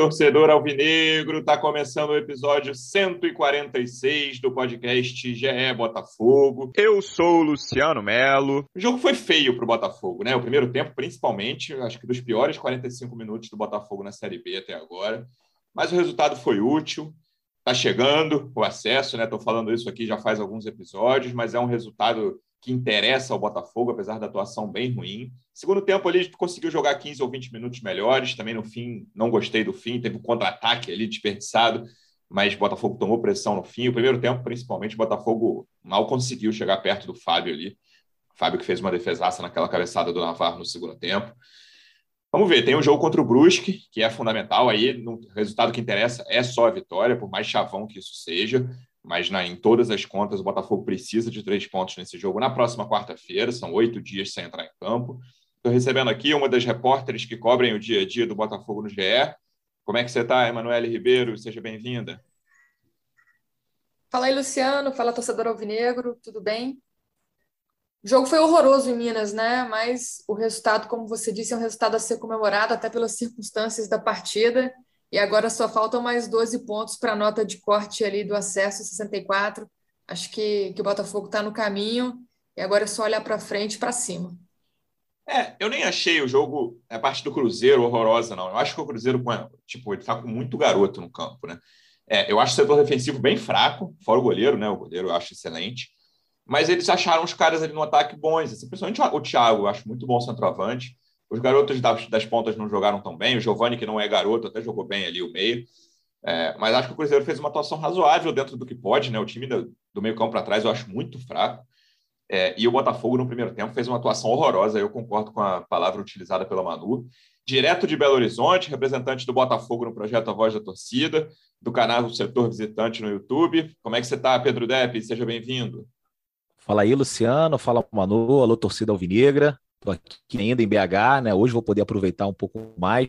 torcedor alvinegro, está começando o episódio 146 do podcast GE Botafogo. Eu sou o Luciano Melo. O jogo foi feio para o Botafogo, né? O primeiro tempo, principalmente, acho que dos piores 45 minutos do Botafogo na Série B até agora. Mas o resultado foi útil. Está chegando o acesso, né? Estou falando isso aqui já faz alguns episódios, mas é um resultado que interessa ao Botafogo, apesar da atuação bem ruim. Segundo tempo ali, conseguiu jogar 15 ou 20 minutos melhores. Também no fim, não gostei do fim. Teve um contra-ataque ali desperdiçado, mas Botafogo tomou pressão no fim. O primeiro tempo, principalmente, Botafogo mal conseguiu chegar perto do Fábio ali. Fábio que fez uma defesaça naquela cabeçada do Navarro no segundo tempo. Vamos ver, tem um jogo contra o Brusque, que é fundamental. Aí, o resultado que interessa é só a vitória, por mais chavão que isso seja mas né, em todas as contas o Botafogo precisa de três pontos nesse jogo na próxima quarta-feira, são oito dias sem entrar em campo. Estou recebendo aqui uma das repórteres que cobrem o dia a dia do Botafogo no GE. Como é que você está, Emanuele Ribeiro? Seja bem-vinda. Fala aí, Luciano. Fala, torcedor alvinegro. Tudo bem? O jogo foi horroroso em Minas, né? Mas o resultado, como você disse, é um resultado a ser comemorado até pelas circunstâncias da partida. E agora só faltam mais 12 pontos para a nota de corte ali do acesso 64. Acho que, que o Botafogo está no caminho e agora é só olhar para frente e para cima. É, eu nem achei o jogo, a parte do Cruzeiro horrorosa, não. Eu acho que o Cruzeiro, tipo, ele tá com muito garoto no campo, né? É, eu acho o setor defensivo bem fraco, fora o goleiro, né? O goleiro eu acho excelente. Mas eles acharam os caras ali no ataque bons, assim, principalmente o Thiago, eu acho muito bom centroavante. Os garotos das, das pontas não jogaram tão bem. O Giovani, que não é garoto, até jogou bem ali o meio. É, mas acho que o Cruzeiro fez uma atuação razoável dentro do que pode, né? O time do, do meio campo para trás eu acho muito fraco. É, e o Botafogo, no primeiro tempo, fez uma atuação horrorosa. Eu concordo com a palavra utilizada pela Manu. Direto de Belo Horizonte, representante do Botafogo no projeto A Voz da Torcida, do canal do Setor Visitante no YouTube. Como é que você está, Pedro Depp? Seja bem-vindo. Fala aí, Luciano. Fala, Manu. Alô, torcida alvinegra. Estou aqui ainda em BH, né? Hoje vou poder aproveitar um pouco mais.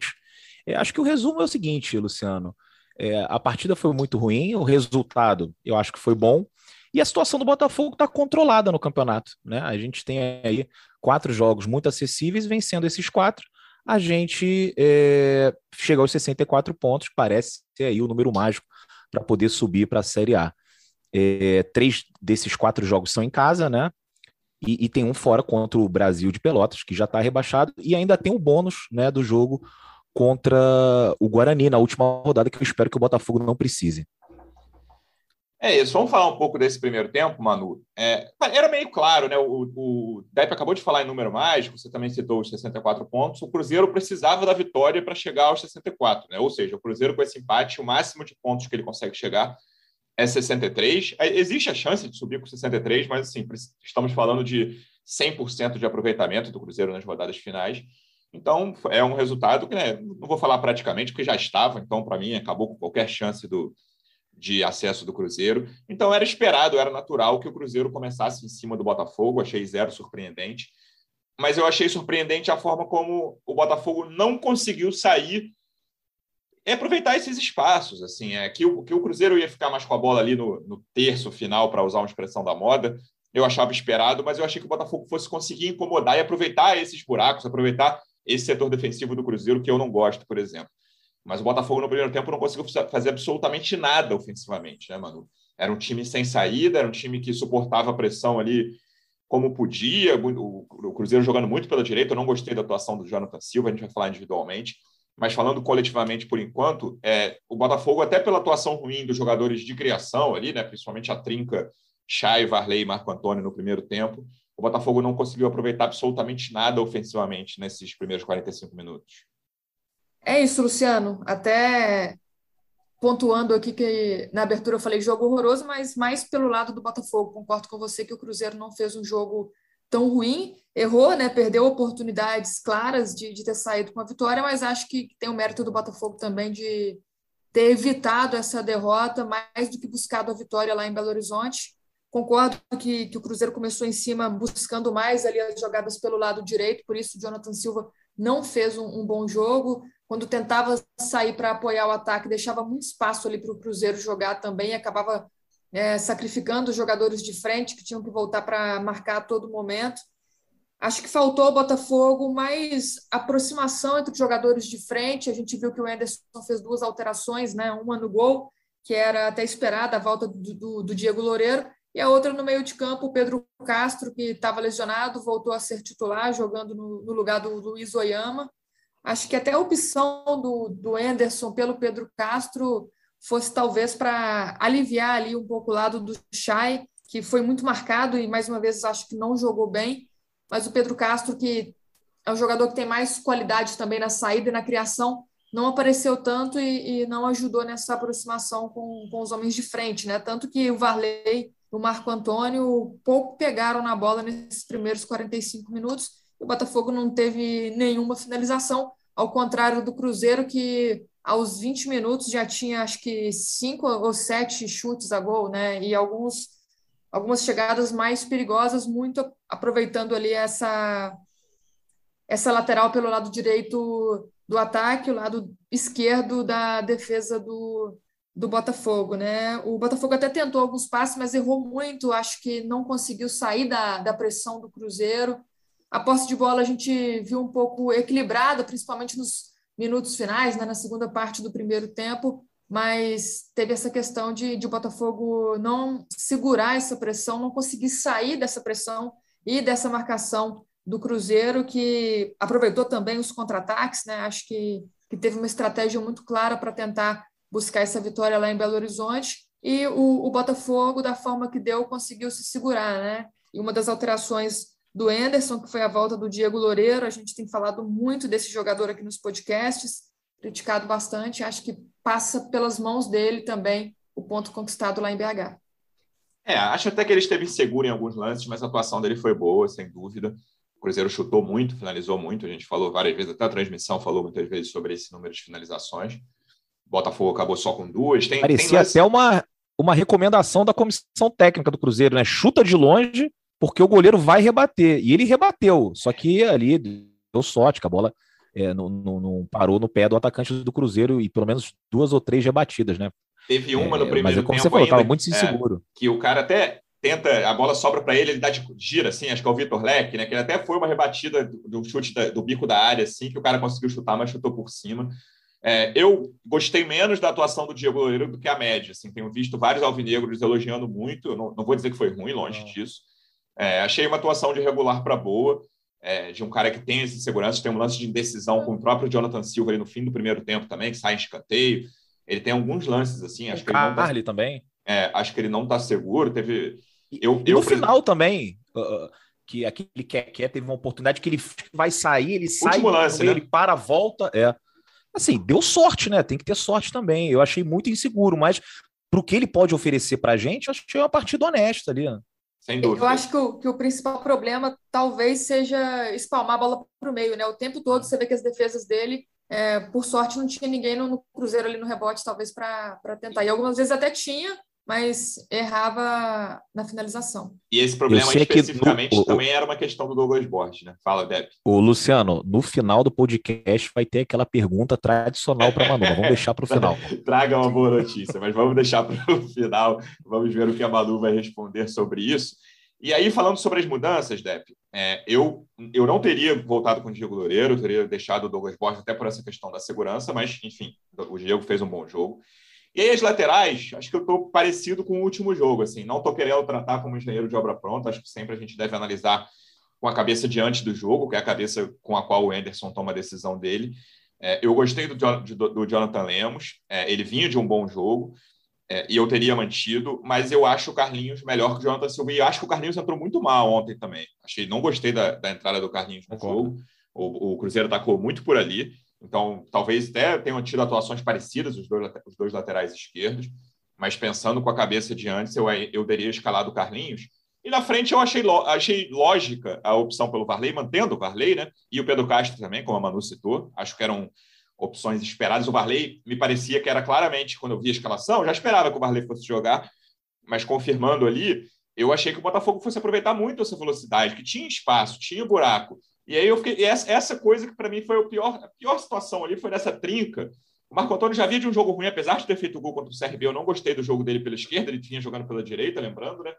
É, acho que o resumo é o seguinte, Luciano. É, a partida foi muito ruim, o resultado eu acho que foi bom. E a situação do Botafogo está controlada no campeonato. Né? A gente tem aí quatro jogos muito acessíveis, vencendo esses quatro, a gente é, chega aos 64 pontos, parece ser aí o número mágico para poder subir para a Série A. É, três desses quatro jogos são em casa, né? E, e, tem um fora contra o Brasil de Pelotas, que já está rebaixado, e ainda tem o bônus né, do jogo contra o Guarani na última rodada, que eu espero que o Botafogo não precise. É isso, vamos falar um pouco desse primeiro tempo, Manu. É, era meio claro, né? O, o Depp acabou de falar em número mágico, você também citou os 64 pontos. O Cruzeiro precisava da vitória para chegar aos 64, né? Ou seja, o Cruzeiro, com esse empate, o máximo de pontos que ele consegue chegar é 63. É, existe a chance de subir com 63, mas assim, estamos falando de 100% de aproveitamento do Cruzeiro nas rodadas finais. Então, é um resultado que, né, não vou falar praticamente, porque já estava, então, para mim, acabou com qualquer chance do, de acesso do Cruzeiro. Então, era esperado, era natural que o Cruzeiro começasse em cima do Botafogo, achei zero surpreendente. Mas eu achei surpreendente a forma como o Botafogo não conseguiu sair é aproveitar esses espaços, assim, é que o, que o Cruzeiro ia ficar mais com a bola ali no, no terço final, para usar uma expressão da moda, eu achava esperado, mas eu achei que o Botafogo fosse conseguir incomodar e aproveitar esses buracos, aproveitar esse setor defensivo do Cruzeiro, que eu não gosto, por exemplo. Mas o Botafogo no primeiro tempo não conseguiu fazer absolutamente nada ofensivamente, né, Manu? Era um time sem saída, era um time que suportava a pressão ali como podia. O, Cruzeiro jogando muito pela direita, eu não gostei da atuação do Jonathan Silva, a gente vai falar individualmente mas falando coletivamente por enquanto, é, o Botafogo, até pela atuação ruim dos jogadores de criação ali, né, principalmente a trinca Chay, Varley e Marco Antônio no primeiro tempo, o Botafogo não conseguiu aproveitar absolutamente nada ofensivamente nesses primeiros 45 minutos. É isso, Luciano. Até pontuando aqui que na abertura eu falei jogo horroroso, mas mais pelo lado do Botafogo. Concordo com você que o Cruzeiro não fez um jogo tão ruim, errou, né? Perdeu oportunidades claras de, de ter saído com a vitória, mas acho que tem o mérito do Botafogo também de ter evitado essa derrota mais do que buscado a vitória lá em Belo Horizonte. Concordo que, que o Cruzeiro começou em cima buscando mais ali as jogadas pelo lado direito, por isso o Jonathan Silva não fez um, um bom jogo. Quando tentava sair para apoiar o ataque, deixava muito espaço ali para o Cruzeiro jogar também, acabava é, sacrificando os jogadores de frente que tinham que voltar para marcar a todo momento. Acho que faltou ao Botafogo mais aproximação entre os jogadores de frente. A gente viu que o Anderson fez duas alterações, né? uma no gol, que era até esperada a volta do, do, do Diego Loureiro, e a outra no meio de campo, o Pedro Castro, que estava lesionado, voltou a ser titular, jogando no, no lugar do Luiz Oyama. Acho que até a opção do, do Anderson pelo Pedro Castro fosse talvez para aliviar ali um pouco o lado do Chay, que foi muito marcado e mais uma vez acho que não jogou bem mas o Pedro Castro, que é um jogador que tem mais qualidade também na saída e na criação, não apareceu tanto e, e não ajudou nessa aproximação com, com os homens de frente, né? Tanto que o Varley o Marco Antônio pouco pegaram na bola nesses primeiros 45 minutos. O Botafogo não teve nenhuma finalização, ao contrário do Cruzeiro, que aos 20 minutos já tinha acho que cinco ou sete chutes a gol, né? E alguns algumas chegadas mais perigosas, muito aproveitando ali essa essa lateral pelo lado direito do ataque, o lado esquerdo da defesa do, do Botafogo, né? O Botafogo até tentou alguns passes, mas errou muito, acho que não conseguiu sair da, da pressão do Cruzeiro. A posse de bola a gente viu um pouco equilibrada, principalmente nos minutos finais, né? na segunda parte do primeiro tempo, mas teve essa questão de, de o Botafogo não segurar essa pressão, não conseguir sair dessa pressão e dessa marcação do Cruzeiro, que aproveitou também os contra-ataques, né? Acho que, que teve uma estratégia muito clara para tentar buscar essa vitória lá em Belo Horizonte. E o, o Botafogo, da forma que deu, conseguiu se segurar, né? E uma das alterações do Anderson, que foi a volta do Diego Loureiro, a gente tem falado muito desse jogador aqui nos podcasts criticado bastante. Acho que passa pelas mãos dele também o ponto conquistado lá em BH. É, acho até que ele esteve inseguro em alguns lances, mas a atuação dele foi boa, sem dúvida. O Cruzeiro chutou muito, finalizou muito. A gente falou várias vezes, até a transmissão falou muitas vezes sobre esse número de finalizações. O Botafogo acabou só com duas. Tem, Parecia tem lance... até uma, uma recomendação da comissão técnica do Cruzeiro, né? Chuta de longe, porque o goleiro vai rebater. E ele rebateu, só que ali deu sorte, que a bola é, não, não, não, parou no pé do atacante do Cruzeiro e pelo menos duas ou três rebatidas, né? Teve uma no é, primeiro mas é como tempo você falou, estava ainda, muito inseguro. É, que o cara até tenta, a bola sobra para ele, ele dá de gira, assim, acho que é o Vitor Leque, né? Que ele até foi uma rebatida do, chute da, do bico da área, assim, que o cara conseguiu chutar, mas chutou por cima. É, eu gostei menos da atuação do Diego Loureiro do que a média. Assim, tenho visto vários alvinegros elogiando muito. Não, não, vou dizer que foi ruim, longe não. disso. É, achei uma atuação de regular para boa é, de um cara que tem essa segurança, tem um lance de indecisão com o próprio Jonathan Silva ali no fim do primeiro tempo também, que sai em escanteio. Ele tem alguns lances assim, acho o que Carly ele não tá, também. É, acho que ele não está seguro. Teve. Eu, e eu, no final também, uh, que aquele quer quer teve uma oportunidade que ele vai sair, ele sai, lance, né? ele para, volta, é. Assim, deu sorte, né? Tem que ter sorte também. Eu achei muito inseguro, mas para o que ele pode oferecer para a gente, acho que é uma partida honesta ali. Né? Sem dúvida. Eu acho que o, que o principal problema talvez seja espalmar a bola para o meio, né? O tempo todo você vê que as defesas dele, é, por sorte, não tinha ninguém no, no Cruzeiro ali no rebote, talvez para tentar. E algumas vezes até tinha, mas errava na finalização. E esse problema especificamente no, também era uma questão do Douglas Borges, né? Fala, Deb. O Luciano, no final do podcast vai ter aquela pergunta tradicional para Manu. Vamos deixar para o final. Traga uma boa notícia, mas vamos deixar para o final. Vamos ver o que a Manu vai responder sobre isso. E aí, falando sobre as mudanças, Dep, é, eu, eu não teria voltado com o Diego Loureiro, teria deixado o Douglas Borges até por essa questão da segurança, mas, enfim, o Diego fez um bom jogo. E aí as laterais, acho que eu estou parecido com o último jogo, assim, não estou querendo tratar como engenheiro de obra pronta, acho que sempre a gente deve analisar com a cabeça diante do jogo, que é a cabeça com a qual o Anderson toma a decisão dele. É, eu gostei do, do, do Jonathan Lemos, é, ele vinha de um bom jogo, é, e eu teria mantido, mas eu acho o Carlinhos melhor que o Jonathan Silva, e acho que o Carlinhos entrou muito mal ontem também. Achei, não gostei da, da entrada do Carlinhos no jogo, o, o Cruzeiro atacou muito por ali, então, talvez até tenham tido atuações parecidas os dois, os dois laterais esquerdos, mas pensando com a cabeça de antes, eu, eu teria escalado o Carlinhos. E na frente eu achei, achei lógica a opção pelo Varley, mantendo o Varley, né? E o Pedro Castro também, como a Manu citou. Acho que eram opções esperadas. O Varley me parecia que era claramente, quando eu vi a escalação, já esperava que o Varley fosse jogar, mas confirmando ali, eu achei que o Botafogo fosse aproveitar muito essa velocidade, que tinha espaço, tinha buraco. E aí eu fiquei. Essa, essa coisa que para mim foi o pior, a pior situação ali, foi nessa trinca. O Marco Antônio já vinha de um jogo ruim, apesar de ter feito o gol contra o CRB, eu não gostei do jogo dele pela esquerda, ele tinha jogando pela direita, lembrando, né?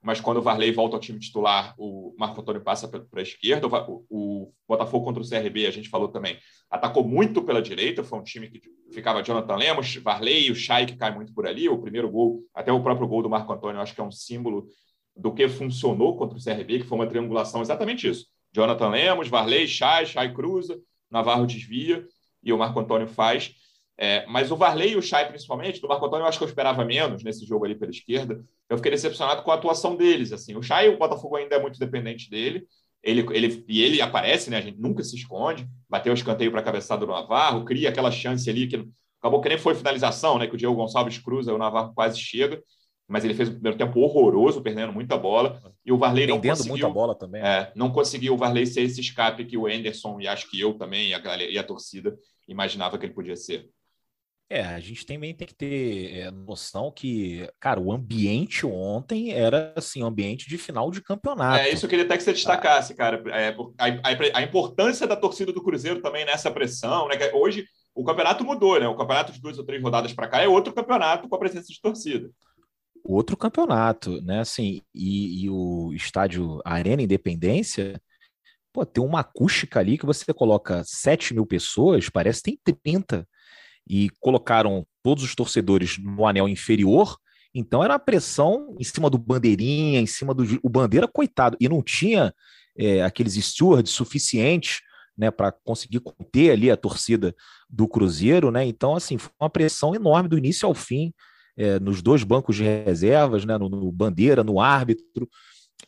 mas quando o Varley volta ao time titular, o Marco Antônio passa para a esquerda. O, o, Botafogo contra o CRB, a gente falou também, atacou muito pela direita. Foi um time que ficava Jonathan Lemos, Varley e o Chay, que cai muito por ali. O primeiro gol, até o próprio gol do Marco Antônio, acho que é um símbolo do que funcionou contra o CRB, que foi uma triangulação exatamente isso. Jonathan Lemos, Varley, Chay, Chay cruza, Navarro desvia e o Marco Antônio faz. É, mas o Varley e o Chay, principalmente, do Marco Antônio, eu acho que eu esperava menos nesse jogo ali pela esquerda. Eu fiquei decepcionado com a atuação deles. Assim, o Chay, o Botafogo ainda é muito dependente dele. Ele, ele, e ele aparece, né? A gente nunca se esconde. Bateu o escanteio para a cabeçada do Navarro, cria aquela chance ali que acabou que nem foi finalização, né? Que o Diego Gonçalves cruza, o Navarro quase chega. Mas ele fez um primeiro tempo horroroso, perdendo muita bola. E o Varley não conseguiu. muita bola também. É, não conseguiu o Varley ser esse escape que o Anderson e acho que eu também e a, e a torcida imaginava que ele podia ser. É, a gente também tem que ter é, noção que, cara, o ambiente ontem era assim, um ambiente de final de campeonato. É isso eu queria até que você destacasse, cara. É, a, a, a, importância da torcida do Cruzeiro também nessa pressão, né? Hoje o campeonato mudou, né? O campeonato de duas ou três rodadas para cá é outro campeonato com a presença de torcida. Outro campeonato, né? Assim, e, e o estádio Arena Independência, pô, tem uma acústica ali que você coloca 7 mil pessoas, parece que tem 30 e colocaram todos os torcedores no anel inferior. Então era a pressão em cima do bandeirinha, em cima do o bandeira coitado e não tinha é, aqueles stewards suficientes né, para conseguir conter ali a torcida do Cruzeiro, né? Então assim foi uma pressão enorme do início ao fim é, nos dois bancos de reservas, né, no, no bandeira, no árbitro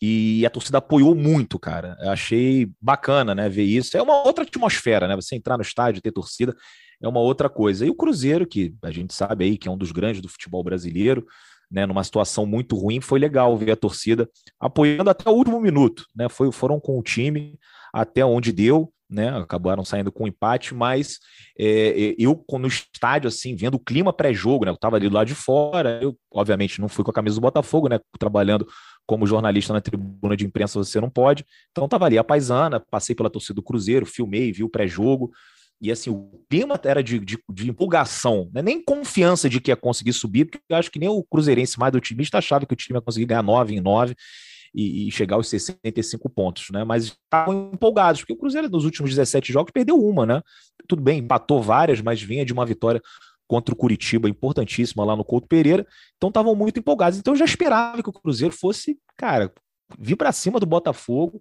e a torcida apoiou muito, cara. Achei bacana, né, ver isso. É uma outra atmosfera, né? Você entrar no estádio, ter torcida, é uma outra coisa. E o Cruzeiro, que a gente sabe aí que é um dos grandes do futebol brasileiro, né, numa situação muito ruim, foi legal ver a torcida apoiando até o último minuto, né? Foi, foram com o time até onde deu, né? Acabaram saindo com um empate, mas é, eu no estádio assim, vendo o clima pré-jogo, né? Eu estava ali do lado de fora, eu obviamente não fui com a camisa do Botafogo, né? Trabalhando como jornalista na tribuna de imprensa, você não pode. Então estava ali a paisana, passei pela torcida do Cruzeiro, filmei, vi o pré-jogo. E assim, o clima era de, de, de, empolgação, né? nem confiança de que ia conseguir subir, porque eu acho que nem o Cruzeirense mais otimista achava que o time ia conseguir ganhar 9 em 9 e, e chegar aos 65 pontos, né? Mas estavam empolgados, porque o Cruzeiro nos últimos 17 jogos perdeu uma, né? Tudo bem, empatou várias, mas vinha de uma vitória contra o Curitiba, importantíssima lá no Couto Pereira, então estavam muito empolgados. Então eu já esperava que o Cruzeiro fosse, cara, vir para cima do Botafogo,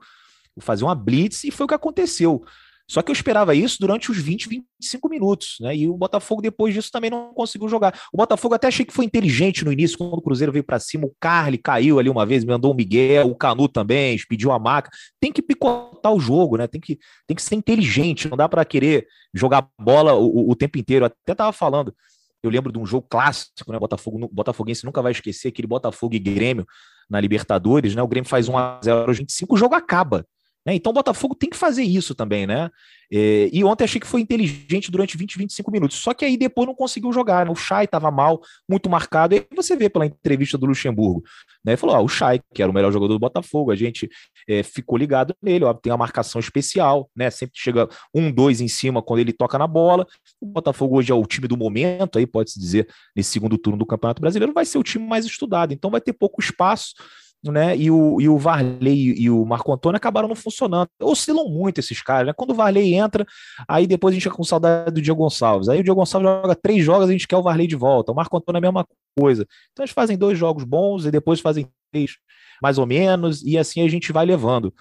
fazer uma blitz, e foi o que aconteceu. Só que eu esperava isso durante os 20, 25 minutos, né? E o Botafogo, depois disso, também não conseguiu jogar. O Botafogo até achei que foi inteligente no início, quando o Cruzeiro veio para cima. O Carly caiu ali uma vez, mandou o Miguel, o Canu também, pediu a maca. Tem que picotar o jogo, né? Tem que, tem que ser inteligente, não dá para querer jogar bola o, o tempo inteiro. Eu até tava falando. Eu lembro de um jogo clássico, né? Botafogo, Botafoguense nunca vai esquecer aquele Botafogo e Grêmio na Libertadores, né? O Grêmio faz 1 a 0 aos 25, o jogo acaba. Né? Então o Botafogo tem que fazer isso também, né? É, e ontem achei que foi inteligente durante 20, 25 minutos. Só que aí depois não conseguiu jogar. Né? O Chay estava mal, muito marcado. E você vê pela entrevista do Luxemburgo. Né? Ele falou: ah, o Chay, que era o melhor jogador do Botafogo, a gente é, ficou ligado nele, ó, tem uma marcação especial, né? Sempre chega um, dois em cima quando ele toca na bola. O Botafogo hoje é o time do momento, aí pode-se dizer, nesse segundo turno do Campeonato Brasileiro, vai ser o time mais estudado, então vai ter pouco espaço né? E o, e o Varley e o Marco Antônio acabaram não funcionando. Oscilam muito esses caras, né? Quando o Varley entra, aí depois a gente fica com saudade do Diego Gonçalves. Aí o Diego Gonçalves joga três jogos, a gente quer o Varley de volta. O Marco Antônio é a mesma coisa. Então eles fazem dois jogos bons e depois fazem três mais ou menos, e assim a gente vai levando.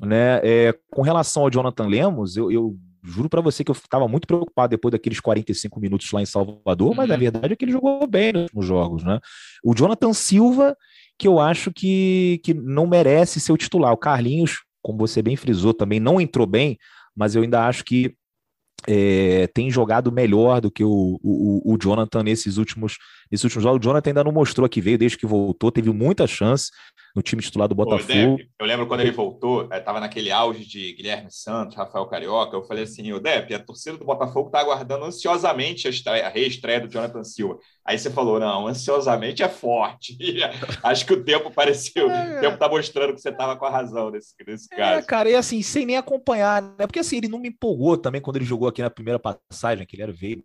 Né? É, com relação ao Jonathan Lemos, eu, eu juro para você que eu estava muito preocupado depois daqueles 45 minutos lá em Salvador, uhum. mas a verdade é que ele jogou bem nos jogos, né? O Jonathan Silva, que eu acho que, que não merece ser o titular. O Carlinhos, como você bem frisou, também não entrou bem, mas eu ainda acho que é, tem jogado melhor do que o, o, o Jonathan nesses últimos, nesses últimos jogos. O Jonathan ainda não mostrou que veio desde que voltou, teve muita chance no time titular do Botafogo. Depp, eu lembro quando ele voltou, estava eh, naquele auge de Guilherme Santos, Rafael Carioca. Eu falei assim: o Depp, a torcida do Botafogo está aguardando ansiosamente a, estreia, a reestreia do Jonathan Silva. Aí você falou: não, ansiosamente é forte. Acho que o tempo pareceu, é. o tempo está mostrando que você estava com a razão nesse, nesse é, caso. É, cara, e assim, sem nem acompanhar, né? Porque assim, ele não me empolgou também quando ele jogou aqui na primeira passagem, que ele era veio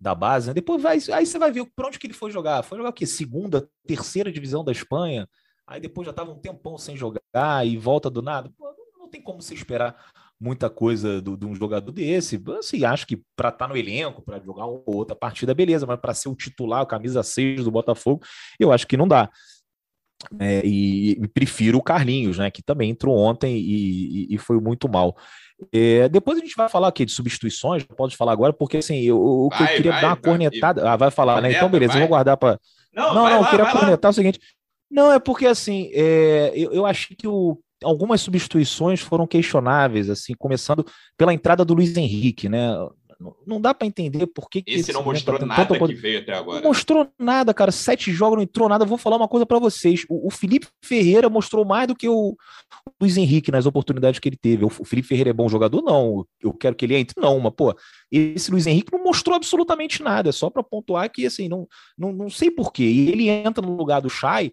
da base, né? Depois vai, aí você vai ver para onde que ele foi jogar. Foi jogar o quê? Segunda, terceira divisão da Espanha aí depois já estava um tempão sem jogar e volta do nada. Pô, não tem como se esperar muita coisa de um jogador desse. Assim, acho que para estar tá no elenco, para jogar outra partida, beleza, mas para ser o titular, o camisa 6 do Botafogo, eu acho que não dá. É, e, e, prefiro o Carlinhos, né, que também entrou ontem e, e, e foi muito mal. É, depois a gente vai falar aqui de substituições, pode falar agora, porque assim, eu, o que eu queria vai, dar uma vai, cornetada. Ah, vai falar, né? Então, beleza, vai. eu vou guardar para. Não, não, não lá, eu queria cornetar lá. o seguinte. Não, é porque assim, é, eu, eu achei que o, algumas substituições foram questionáveis, assim, começando pela entrada do Luiz Henrique, né? Não dá para entender por que. Esse, esse não mostrou tá nada que veio até agora. Não mostrou nada, cara. Sete jogos não entrou nada. Vou falar uma coisa para vocês. O, o, Felipe Ferreira mostrou mais do que o Luiz Henrique nas oportunidades que ele teve. O, o Felipe Ferreira é bom jogador? Não. Eu quero que ele entre? Não. Mas, pô, esse Luiz Henrique não mostrou absolutamente nada. É só para pontuar que, assim, não, não, não sei porquê. E ele entra no lugar do Chay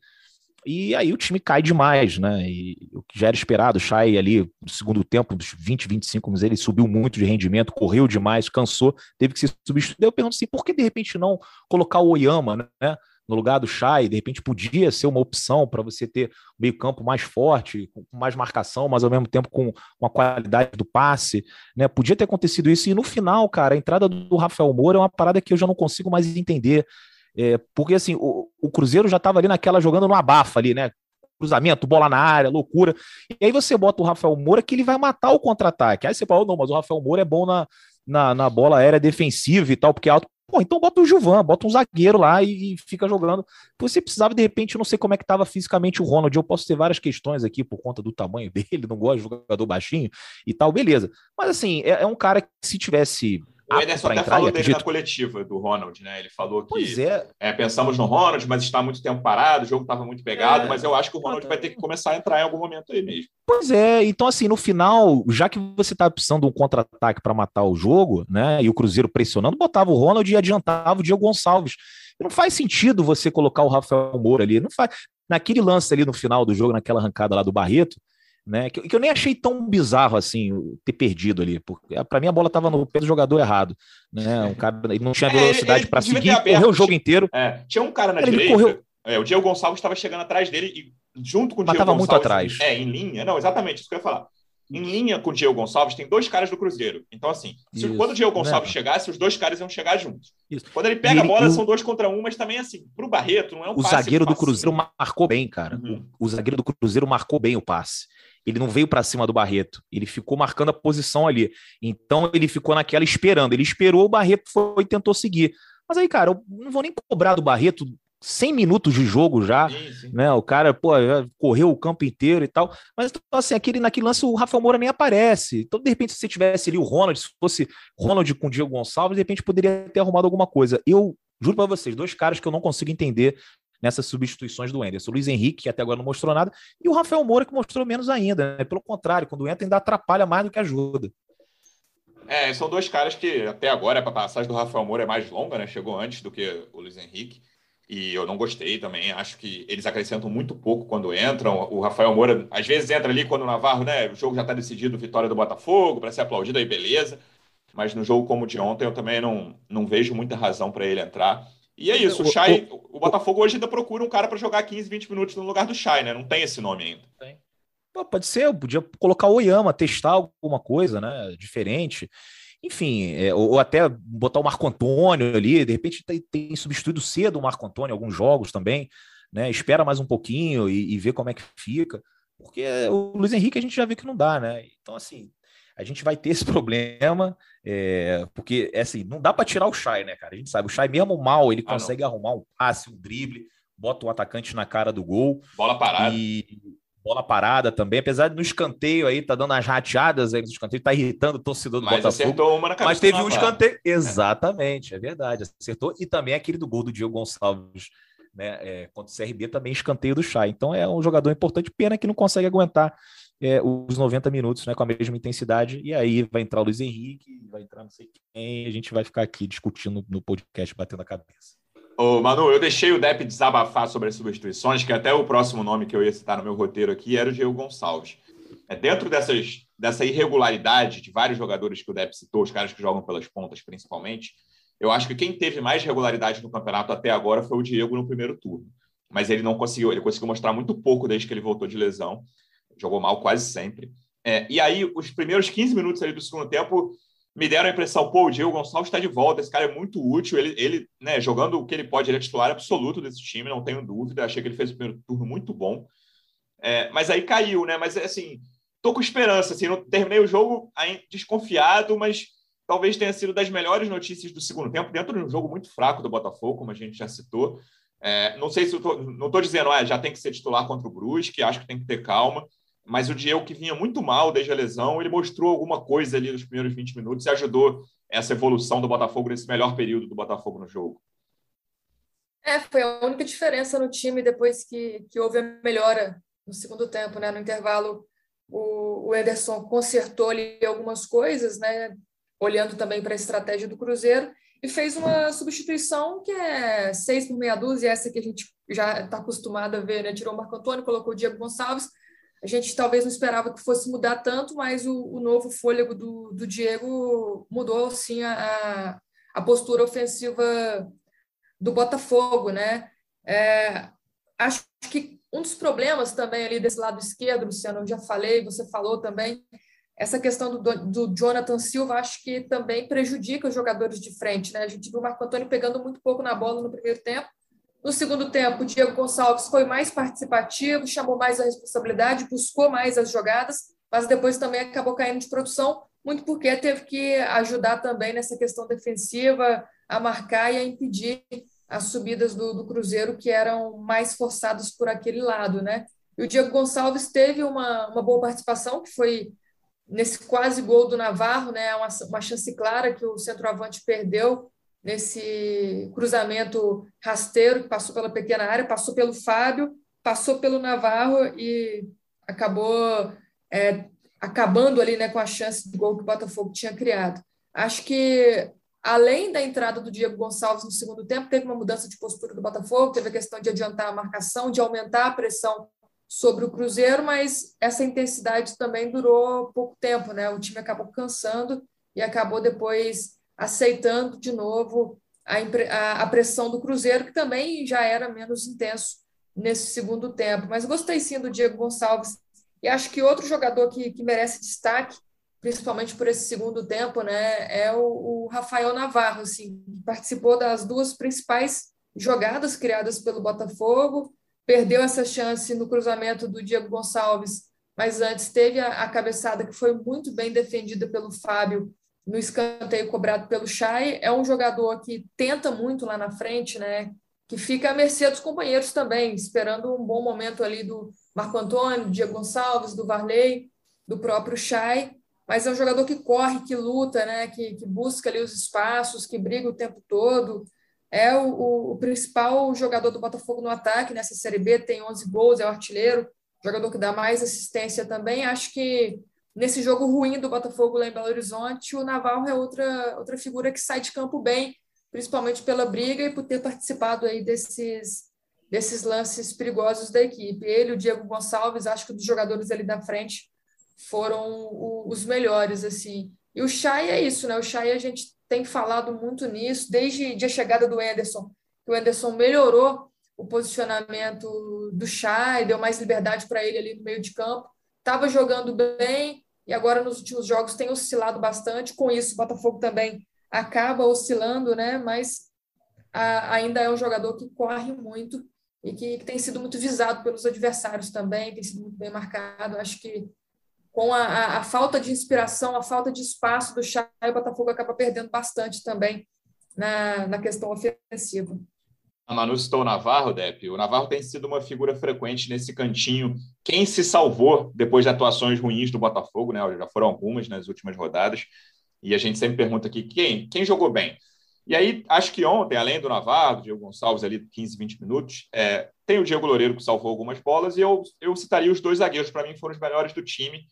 e aí o time cai demais, né? E o que já era esperado, o Chay ali no segundo tempo, dos 20, 25 minutos, ele subiu muito de rendimento, correu demais, cansou, teve que ser substituído. Eu pergunto assim, por que de repente não colocar o Oyama, né? No lugar do Chay, de repente podia ser uma opção para você ter meio-campo mais forte, com mais marcação, mas ao mesmo tempo com uma qualidade do passe, né? Podia ter acontecido isso. E no final, cara, a entrada do Rafael Moura é uma parada que eu já não consigo mais entender. É, porque assim, o, o Cruzeiro já estava ali naquela jogando no abafa ali, né? Cruzamento, bola na área, loucura. E aí você bota o Rafael Moura que ele vai matar o contra-ataque. Aí você fala, não, mas o Rafael Moura é bom na, na, na bola aérea defensiva e tal, porque é alto. Pô, então bota o Gilvan, bota um zagueiro lá e, e fica jogando. Você precisava, de repente, eu não sei como é que estava fisicamente o Ronald. Eu posso ter várias questões aqui por conta do tamanho dele, não gosto de jogador baixinho e tal, beleza. Mas assim, é, é um cara que se tivesse o Ederson até falou dele acredito... na coletiva do Ronald, né? Ele falou que é. É, pensamos no Ronald, mas está muito tempo parado, o jogo estava muito pegado, é. mas eu acho que o Ronald vai ter que começar a entrar em algum momento aí mesmo. Pois é, então assim, no final, já que você está precisando de um contra-ataque para matar o jogo, né? E o Cruzeiro pressionando, botava o Ronald e adiantava o Diego Gonçalves. Não faz sentido você colocar o Rafael Moura ali. Não faz. Naquele lance ali no final do jogo, naquela arrancada lá do Barreto, né? Que, que, eu nem achei tão bizarro assim ter perdido ali, porque para mim a bola estava no pé do jogador errado, né? Um cara ele não tinha é, velocidade para seguir, correu o jogo inteiro. É, tinha um cara na ele direita, correu... é, o Diego Gonçalves estava chegando atrás dele e junto com o Mas Diego Gonçalves, muito atrás. É, em linha, não, exatamente isso que eu ia falar. Em linha com o Diego Gonçalves, tem dois caras do Cruzeiro. Então, assim, se, quando o Diego Gonçalves né? chegasse, os dois caras iam chegar juntos. Isso. Quando ele pega ele, a bola, o... são dois contra um, mas também, assim, para o Barreto, não é um O zagueiro do Cruzeiro marcou bem, cara. Uhum. O, o zagueiro do Cruzeiro marcou bem o passe ele não veio para cima do Barreto, ele ficou marcando a posição ali. Então ele ficou naquela esperando. Ele esperou, o Barreto foi e tentou seguir. Mas aí, cara, eu não vou nem cobrar do Barreto 100 minutos de jogo já, sim, sim. né? O cara, pô, correu o campo inteiro e tal. Mas então, assim, aquele, naquele lance o Rafael Moura nem aparece. Então, de repente, se você tivesse ali o Ronald, se fosse Ronald com o Diego Gonçalves, de repente poderia ter arrumado alguma coisa. Eu juro para vocês, dois caras que eu não consigo entender nessas substituições do Enderson. O Luiz Henrique, que até agora não mostrou nada, e o Rafael Moura, que mostrou menos ainda. Né? Pelo contrário, quando entra, ainda atrapalha mais do que ajuda. É, são dois caras que até agora a passagem do Rafael Moura é mais longa, né? Chegou antes do que o Luiz Henrique. E eu não gostei também. Acho que eles acrescentam muito pouco quando entram. O Rafael Moura, às vezes, entra ali quando o Navarro, né? O jogo já está decidido, vitória do Botafogo, para ser aplaudido aí, beleza. Mas no jogo como o de ontem, eu também não, não vejo muita razão para ele entrar. E é isso, o, Chay, o, o, Botafogo hoje ainda procura um cara para jogar 15, 20 minutos no lugar do Chay, né? Não tem esse nome ainda. Tem. Pode ser, eu podia colocar o Oyama, testar alguma coisa, né? Diferente. Enfim, é, ou, ou, até botar o Marco Antônio ali, de repente tem, tem, substituído cedo o Marco Antônio em alguns jogos também, né? Espera mais um pouquinho e, e vê como é que fica. Porque o Luiz Henrique a gente já viu que não dá, né? Então, assim, a gente vai ter esse problema, é, porque é assim, não dá para tirar o Chay, né, cara? A gente sabe, o Chay mesmo mal, ele ah, consegue arrumar um passe, um drible, bota o atacante na cara do gol. Bola parada. E bola parada também, apesar de no escanteio aí, tá dando as rateadas aí no escanteio, tá irritando o torcedor do mas Botafogo. Acertou uma na mas teve um escanteio. Exatamente, é. é verdade. Acertou. E também aquele do gol do Diego Gonçalves né, é, contra o CRB também escanteio do Chay. Então é um jogador importante, pena que não consegue aguentar é, os 90 minutos né, com a mesma intensidade, e aí vai entrar o Luiz Henrique, vai entrar não sei quem, e a gente vai ficar aqui discutindo no podcast, batendo a cabeça. Ô, Manu, eu deixei o Depp desabafar sobre as substituições, que até o próximo nome que eu ia citar no meu roteiro aqui era o Diego Gonçalves. É, dentro dessas, dessa irregularidade de vários jogadores que o Depp citou, os caras que jogam pelas pontas principalmente, eu acho que quem teve mais regularidade no campeonato até agora foi o Diego no primeiro turno. mas ele não conseguiu, ele conseguiu mostrar muito pouco desde que ele voltou de lesão. Jogou mal quase sempre. É, e aí, os primeiros 15 minutos ali do segundo tempo me deram a impressão, pô, o Diego Gonçalves está de volta, esse cara é muito útil, ele, ele né, jogando o que ele pode, ele é titular absoluto desse time, não tenho dúvida, achei que ele fez o primeiro turno muito bom. É, mas aí caiu, né? Mas assim, tô com esperança, assim, não terminei o jogo desconfiado, mas talvez tenha sido das melhores notícias do segundo tempo, dentro de um jogo muito fraco do Botafogo, como a gente já citou. É, não sei se tô, não estou dizendo, ah, já tem que ser titular contra o Brusque, acho que tem que ter calma, mas o Diego, que vinha muito mal desde a lesão, ele mostrou alguma coisa ali nos primeiros 20 minutos e ajudou essa evolução do Botafogo nesse melhor período do Botafogo no jogo. É, foi a única diferença no time depois que, que houve a melhora no segundo tempo, né? No intervalo, o, o Ederson consertou ali algumas coisas, né? Olhando também para a estratégia do Cruzeiro e fez uma substituição que é seis por meia dúzia, essa que a gente já está acostumado a ver, né? Tirou o Marco Antônio, colocou o Diego Gonçalves, a gente talvez não esperava que fosse mudar tanto, mas o, o novo fôlego do, do, Diego mudou sim a, a postura ofensiva do Botafogo, né? É, acho que um dos problemas também ali desse lado esquerdo, Luciano, eu já falei, você falou também, essa questão do, do Jonathan Silva acho que também prejudica os jogadores de frente, né? A gente viu o Marco Antônio pegando muito pouco na bola no primeiro tempo, no segundo tempo, Diego Gonçalves foi mais participativo, chamou mais a responsabilidade, buscou mais as jogadas, mas depois também acabou caindo de produção, muito porque teve que ajudar também nessa questão defensiva, a marcar e a impedir as subidas do, do Cruzeiro, que eram mais forçadas por aquele lado, né? E o Diego Gonçalves teve uma, uma boa participação, que foi nesse quase gol do Navarro, né? Uma, uma chance clara que o centroavante perdeu nesse cruzamento rasteiro que passou pela pequena área, passou pelo Fábio, passou pelo Navarro e acabou é, acabando ali né, com a chance de gol que o Botafogo tinha criado. Acho que, além da entrada do Diego Gonçalves no segundo tempo, teve uma mudança de postura do Botafogo, teve a questão de adiantar a marcação, de aumentar a pressão sobre o Cruzeiro, mas essa intensidade também durou pouco tempo, né? O time acabou cansando e acabou depois aceitando de novo a, a, a pressão do Cruzeiro, que também já era menos intenso nesse segundo tempo. Mas gostei sim do Diego Gonçalves. E acho que outro jogador que, que merece destaque, principalmente por esse segundo tempo, né, é o, o Rafael Navarro, assim, que participou das duas principais jogadas criadas pelo Botafogo, perdeu essa chance no cruzamento do Diego Gonçalves, mas antes teve a, a cabeçada que foi muito bem defendida pelo Fábio no escanteio cobrado pelo Chay. É um jogador que tenta muito lá na frente, né? Que fica à mercê dos companheiros também, esperando um bom momento ali do Marco Antônio, do Diego Gonçalves, do Varley, do próprio Chay. Mas é um jogador que corre, que luta, né? Que, que busca ali os espaços, que briga o tempo todo. É o, o, o principal jogador do Botafogo no ataque nessa Série B, tem 11 gols, é o artilheiro, jogador que dá mais assistência também. Acho que nesse jogo ruim do Botafogo lá em Belo Horizonte, o Navarro é outra, outra figura que sai de campo bem, principalmente pela briga e por ter participado aí desses, desses lances perigosos da equipe. Ele, o Diego Gonçalves, acho que dos jogadores ali da frente foram os melhores, assim. E o Chay é isso, né? O Chay a gente tem falado muito nisso, desde a chegada do Enderson, o Enderson melhorou o posicionamento do Chay, deu mais liberdade para ele ali no meio de campo. Estava jogando bem, e agora nos últimos jogos tem oscilado bastante. Com isso, o Botafogo também acaba oscilando, né? Mas a, ainda é um jogador que corre muito e que, que, tem sido muito visado pelos adversários também, tem sido muito bem marcado. Acho que com a, a, a falta de inspiração, a falta de espaço do Chay, o Botafogo acaba perdendo bastante também na, na questão ofensiva. Manu citou o Navarro, Depp. O Navarro tem sido uma figura frequente nesse cantinho. Quem se salvou depois de atuações ruins do Botafogo, né? Já foram algumas nas últimas rodadas. E a gente sempre pergunta aqui quem, quem jogou bem. E aí, acho que ontem, além do Navarro, Diego Gonçalves ali 15, 20 minutos, é, tem o Diego Loureiro que salvou algumas bolas, e eu, eu citaria os dois zagueiros, para mim, foram os melhores do time.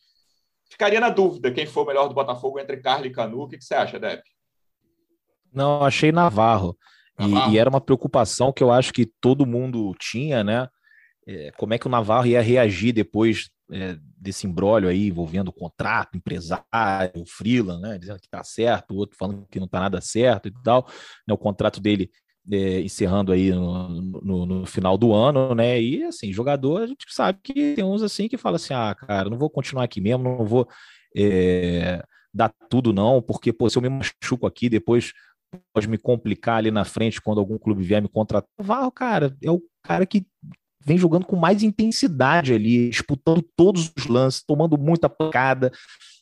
Ficaria na dúvida quem foi o melhor do Botafogo entre Carlos e Canu. O que, que você acha, Depp? Não, achei Navarro. E, e, era uma preocupação que eu acho que todo mundo tinha, né? É, como é que o Navarro ia reagir depois é, desse embrólio aí envolvendo o contrato, empresário, freelan, né? Dizendo que tá certo, o outro falando que não tá nada certo e tal. Né? O contrato dele é, encerrando aí no, no, no, final do ano, né? E assim, jogador, a gente sabe que tem uns assim que fala assim: ah, cara, não vou continuar aqui mesmo, não vou é, dar tudo, não, porque pô, se eu me machuco aqui, depois pode me complicar ali na frente quando algum clube vier me contratar. Vá, cara, é o cara que vem jogando com mais intensidade ali, disputando todos os lances, tomando muita pancada,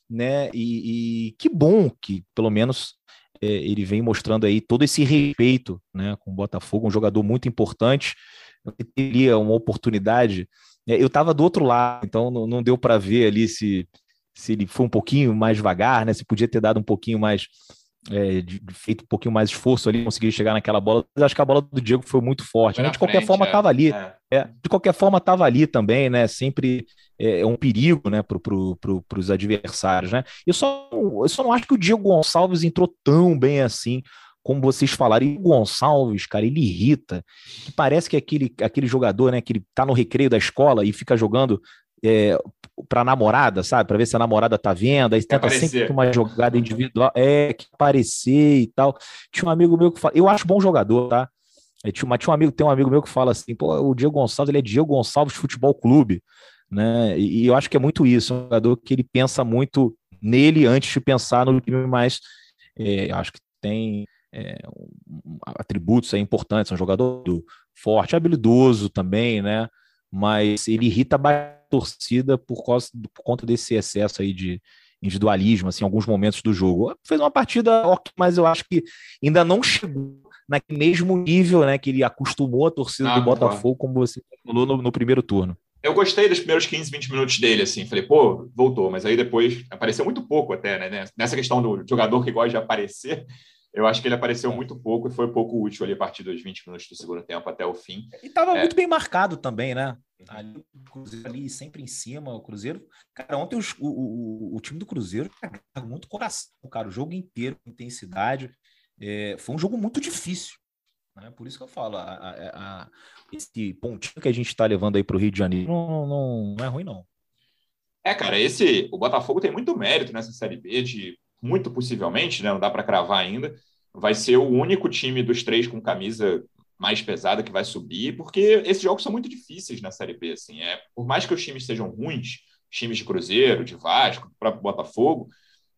né? E, e que bom que pelo menos é, ele vem mostrando aí todo esse respeito, né, com o Botafogo, um jogador muito importante. teria uma oportunidade. É, eu estava do outro lado, então não, não deu para ver ali se se ele foi um pouquinho mais devagar, né? Se podia ter dado um pouquinho mais é, de, feito um pouquinho mais esforço ali, conseguir chegar naquela bola. Mas acho que a bola do Diego foi muito forte. Né? De qualquer frente, forma, estava é, ali. É. É, de qualquer forma, estava ali também, né? Sempre é, é um perigo, né, para pro, pro, os adversários, né? Eu só, eu só não acho que o Diego Gonçalves entrou tão bem assim como vocês falaram, e o Gonçalves, cara, ele irrita, que parece que é aquele, aquele jogador, né, que ele tá no recreio da escola e fica jogando é, para namorada, sabe? Para ver se a namorada tá vendo, aí tenta sempre uma jogada individual, é, que aparecer e tal. Tinha um amigo meu que fala, eu acho bom jogador, tá? É, tinha, uma, tinha um amigo, tem um amigo meu que fala assim, pô, o Diego Gonçalves, ele é Diego Gonçalves Futebol Clube, né? E, e eu acho que é muito isso, um jogador que ele pensa muito nele antes de pensar no time mais, é, acho que tem é, atributos aí importantes, é um jogador forte, habilidoso também, né? Mas ele irrita bastante torcida por, causa, por conta desse excesso aí de individualismo, assim, em alguns momentos do jogo. Fez uma partida ok, mas eu acho que ainda não chegou naquele mesmo nível, né, que ele acostumou a torcida ah, do Botafogo, como você falou no, no, primeiro turno. Eu gostei dos primeiros 15, 20 minutos dele, assim, falei, pô, voltou, mas aí depois apareceu muito pouco até, né, nessa questão do jogador que gosta de aparecer, eu acho que ele apareceu muito pouco e foi pouco útil ali a partir dos 20 minutos do segundo tempo até o fim. E estava é... muito bem marcado também, né? Ali, Cruzeiro ali sempre em cima, o Cruzeiro. Cara, ontem os, o, o, o, time do Cruzeiro cara, muito coração, cara, o jogo inteiro, intensidade. É, foi um jogo muito difícil. Né? Por isso que eu falo, a, a, a, esse pontinho que a gente está levando aí para o Rio de Janeiro não, não, não é ruim, não. É, cara, esse o Botafogo tem muito mérito nessa Série B de muito possivelmente, né, não dá para cravar ainda, vai ser o único time dos três com camisa mais pesada que vai subir, porque esses jogos são muito difíceis na Série B. Assim, é, por mais que os times sejam ruins, times de Cruzeiro, de Vasco, próprio Botafogo,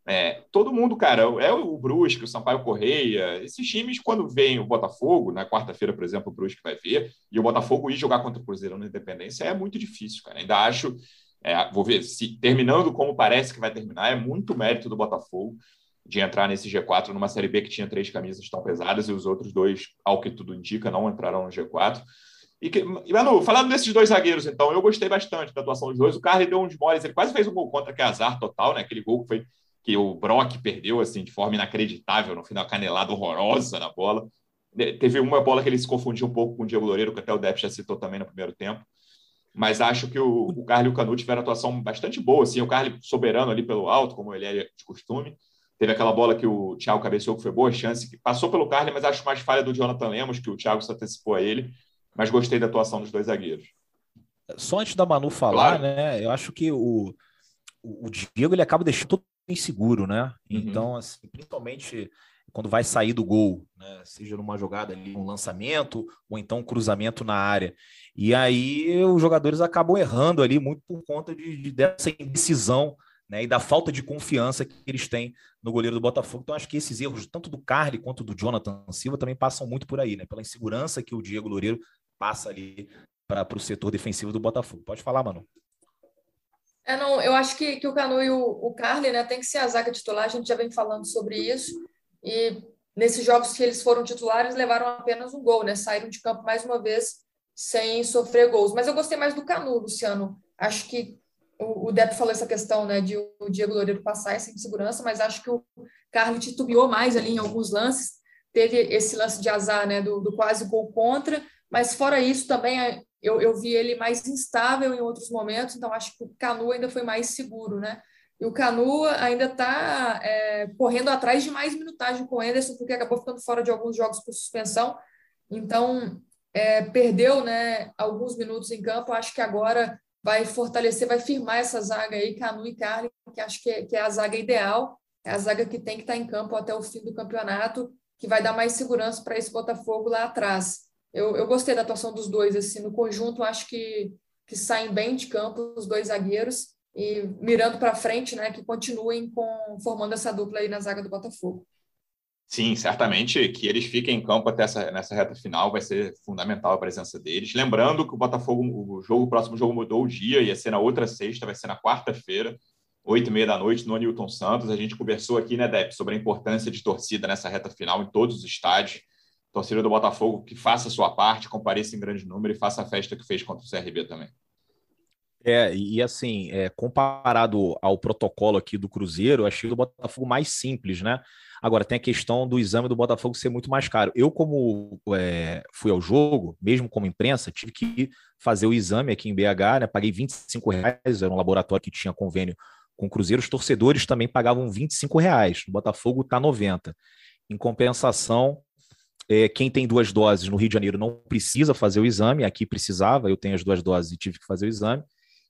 é, todo mundo, cara, é o Brusque, o Sampaio Correia, esses times, quando vem o Botafogo, na quarta-feira, por exemplo, o Brusque vai ver, e o Botafogo ir jogar contra o Cruzeiro na Independência é muito difícil, cara. Ainda acho é, vou ver se terminando como parece que vai terminar, é muito mérito do Botafogo de entrar nesse G4 numa Série B que tinha três camisas tão pesadas e os outros dois, ao que tudo indica, não entrarão no G4. E, que, Manu, falando desses dois zagueiros, então, eu gostei bastante da atuação dos dois. O Carly deu uns moles, ele quase fez um gol contra, que é azar total, né? Aquele gol que foi que o Brock perdeu assim de forma inacreditável no final, canelada horrorosa na bola. Teve uma bola que ele se confundiu um pouco com o Diego Loureiro, que até o Depp já citou também no primeiro tempo mas acho que o, o Carly e o Canu tiveram atuação bastante boa, assim, o Carly soberano ali pelo alto, como ele é de costume. Teve aquela bola que o Thiago cabeceou, que foi boa chance, que passou pelo Carly, mas acho mais falha do Jonathan Lemos, que o Thiago se antecipou a ele, mas gostei da atuação dos dois zagueiros. Só antes da Manu falar, claro. né, eu acho que o, o Diego ele acaba deixando todo inseguro, né? Uhum. Então, assim, principalmente quando vai sair do gol, né? seja numa jogada ali, um lançamento, ou então um cruzamento na área. E aí os jogadores acabam errando ali muito por conta de, de dessa indecisão né, e da falta de confiança que eles têm no goleiro do Botafogo. Então, acho que esses erros, tanto do Carly quanto do Jonathan Silva, também passam muito por aí, né? Pela insegurança que o Diego Loureiro passa ali para o setor defensivo do Botafogo. Pode falar, Manu. É, não, eu acho que, que o Canu e o, o Carly né, tem que ser a zaga titular, a gente já vem falando sobre isso. E nesses jogos que eles foram titulares, levaram apenas um gol, né? Saíram de campo mais uma vez sem sofrer gols. Mas eu gostei mais do Canu, Luciano. Acho que o, o Depp falou essa questão, né, de o Diego Loureiro passar sem segurança, mas acho que o Carlos titubeou mais ali em alguns lances. Teve esse lance de azar, né, do, do quase gol contra, mas fora isso também é, eu, eu vi ele mais instável em outros momentos, então acho que o Canu ainda foi mais seguro, né? E o Canu ainda está é, correndo atrás de mais minutagem com o Anderson, porque acabou ficando fora de alguns jogos por suspensão. Então, é, perdeu né, alguns minutos em campo. Acho que agora vai fortalecer, vai firmar essa zaga aí, Canu e Carly, que acho que é, que é a zaga ideal, é a zaga que tem que estar em campo até o fim do campeonato, que vai dar mais segurança para esse Botafogo lá atrás. Eu, eu gostei da atuação dos dois, assim, no conjunto, acho que, que saem bem de campo os dois zagueiros e mirando para frente, né, que continuem com, formando essa dupla aí na zaga do Botafogo. Sim, certamente que eles fiquem em campo até essa, nessa reta final vai ser fundamental a presença deles. Lembrando que o Botafogo, o jogo, o próximo jogo mudou o dia, ia ser na outra sexta, vai ser na quarta-feira, oito e meia da noite, no Newton Santos. A gente conversou aqui, né, Dep, sobre a importância de torcida nessa reta final em todos os estádios. Torcida do Botafogo que faça a sua parte, compareça em grande número e faça a festa que fez contra o CRB também. É, e assim, é, comparado ao protocolo aqui do Cruzeiro, eu achei o Botafogo mais simples, né? Agora, tem a questão do exame do Botafogo ser muito mais caro. Eu, como é, fui ao jogo, mesmo como imprensa, tive que fazer o exame aqui em BH, né? Paguei 25 reais, era um laboratório que tinha convênio com o Cruzeiro. Os torcedores também pagavam 25 reais. O Botafogo está 90. Em compensação, é, quem tem duas doses no Rio de Janeiro não precisa fazer o exame, aqui precisava, eu tenho as duas doses e tive que fazer o exame.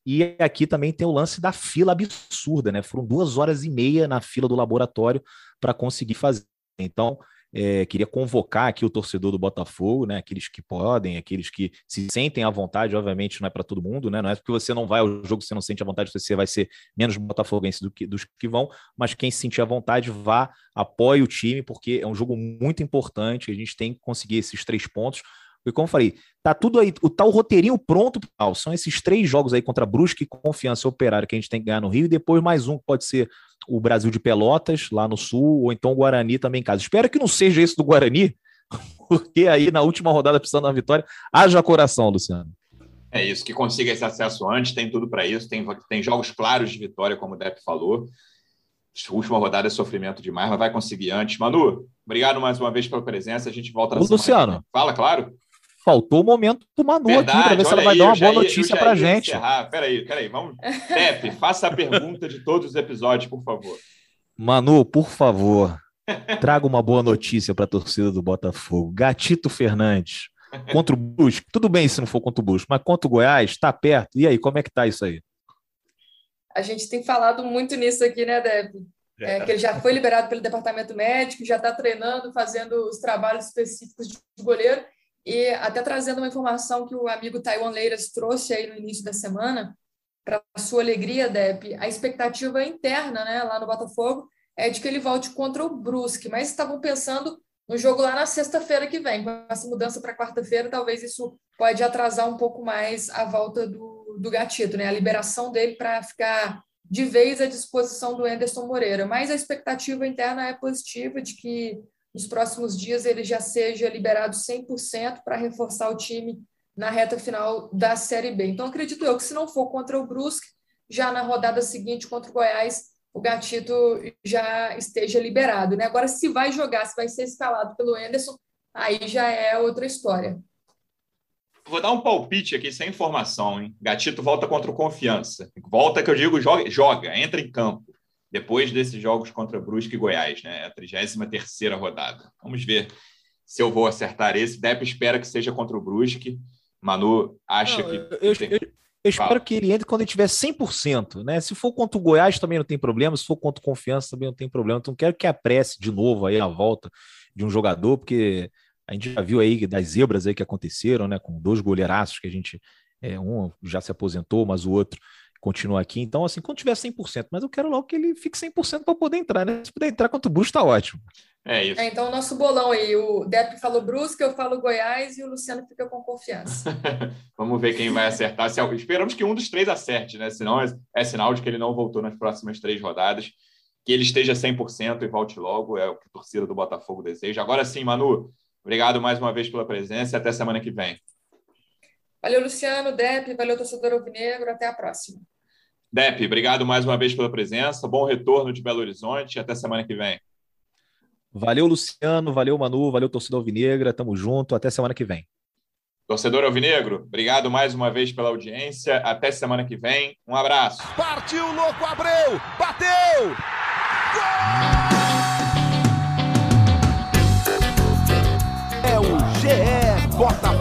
E aqui também tem o lance da fila absurda, né? Foram duas horas e meia na fila do laboratório para conseguir fazer. Então, é, queria convocar aqui o torcedor do Botafogo, né? Aqueles que podem, aqueles que se sentem à vontade, obviamente não é para todo mundo, né? Não é porque você não vai ao jogo, você não sente à vontade, você vai ser menos botafoguense do que dos que vão, mas quem se sentir à vontade, vá, apoie o time, porque é um jogo muito importante, a gente tem que conseguir esses três pontos. E como eu falei, tá tudo aí, o tal roteirinho pronto, são esses três jogos aí contra Brusque, Confiança e Operário que a gente tem que ganhar no Rio, e depois mais um que pode ser o Brasil de Pelotas, lá no Sul, ou então o Guarani também em casa. Espero que não seja esse do Guarani, porque aí na última rodada, precisando da vitória, haja coração, Luciano. É isso, que consiga esse acesso antes, tem tudo para isso, tem, tem jogos claros de vitória, como o Depp falou. Última rodada é sofrimento demais, mas vai conseguir antes. Manu, obrigado mais uma vez pela presença. A gente volta na Ô, Luciano. Fala, claro faltou o momento do Manu Verdade, aqui para ver se ela vai aí, dar uma boa notícia para gente. Peraí, peraí, vamos. Pepe, faça a pergunta de todos os episódios, por favor. Manu, por favor, traga uma boa notícia para a torcida do Botafogo. Gatito Fernandes contra o Brusque. Tudo bem se não for contra o Brusque, mas contra o Goiás, está perto. E aí, como é que tá isso aí? A gente tem falado muito nisso aqui, né, Deb? É, que ele já foi liberado pelo departamento médico, já está treinando, fazendo os trabalhos específicos de goleiro. E até trazendo uma informação que o amigo Taiwan Leiras trouxe aí no início da semana, para sua alegria, Dep, a expectativa interna né, lá no Botafogo é de que ele volte contra o Brusque, mas estavam pensando no jogo lá na sexta-feira que vem. Com essa mudança para quarta-feira, talvez isso pode atrasar um pouco mais a volta do, do Gatito, né? a liberação dele para ficar de vez à disposição do Anderson Moreira. Mas a expectativa interna é positiva de que nos próximos dias ele já seja liberado 100% para reforçar o time na reta final da Série B. Então, acredito eu que se não for contra o Brusque, já na rodada seguinte contra o Goiás, o Gatito já esteja liberado. Né? Agora, se vai jogar, se vai ser escalado pelo Anderson, aí já é outra história. Vou dar um palpite aqui sem informação, hein? Gatito volta contra o Confiança. Volta que eu digo, joga, joga entra em campo depois desses jogos contra Brusque e Goiás, né? A 33 rodada. Vamos ver se eu vou acertar esse. Depp espera que seja contra o Brusque. Manu acha não, que. Eu, eu, eu, eu espero que ele entre quando ele tiver 100%, né? Se for contra o Goiás também não tem problema, se for contra o Confiança também não tem problema. Então quero que apresse de novo aí a volta de um jogador, porque a gente já viu aí das zebras aí que aconteceram, né? Com dois goleiraços que a gente. É, um já se aposentou, mas o outro continua aqui. Então, assim, quando tiver 100%, mas eu quero logo que ele fique 100% para poder entrar, né? Se puder entrar contra o Brusque, tá ótimo. É isso. É, então, o nosso bolão aí, o Depp falou Brusque, eu falo Goiás e o Luciano fica com confiança. Vamos ver quem vai acertar. Esperamos que um dos três acerte, né? Senão é, é sinal de que ele não voltou nas próximas três rodadas. Que ele esteja 100% e volte logo, é o que a torcida do Botafogo deseja. Agora sim, Manu, obrigado mais uma vez pela presença e até semana que vem. Valeu, Luciano, Depp, valeu, torcedor Alvinegro, até a próxima. Depp, obrigado mais uma vez pela presença. Bom retorno de Belo Horizonte. Até semana que vem. Valeu, Luciano. Valeu, Manu. Valeu, torcedor Alvinegra. Tamo junto. Até semana que vem. Torcedor Alvinegro, obrigado mais uma vez pela audiência. Até semana que vem. Um abraço. Partiu, louco, Abreu! Bateu! Gol! É o GE Bota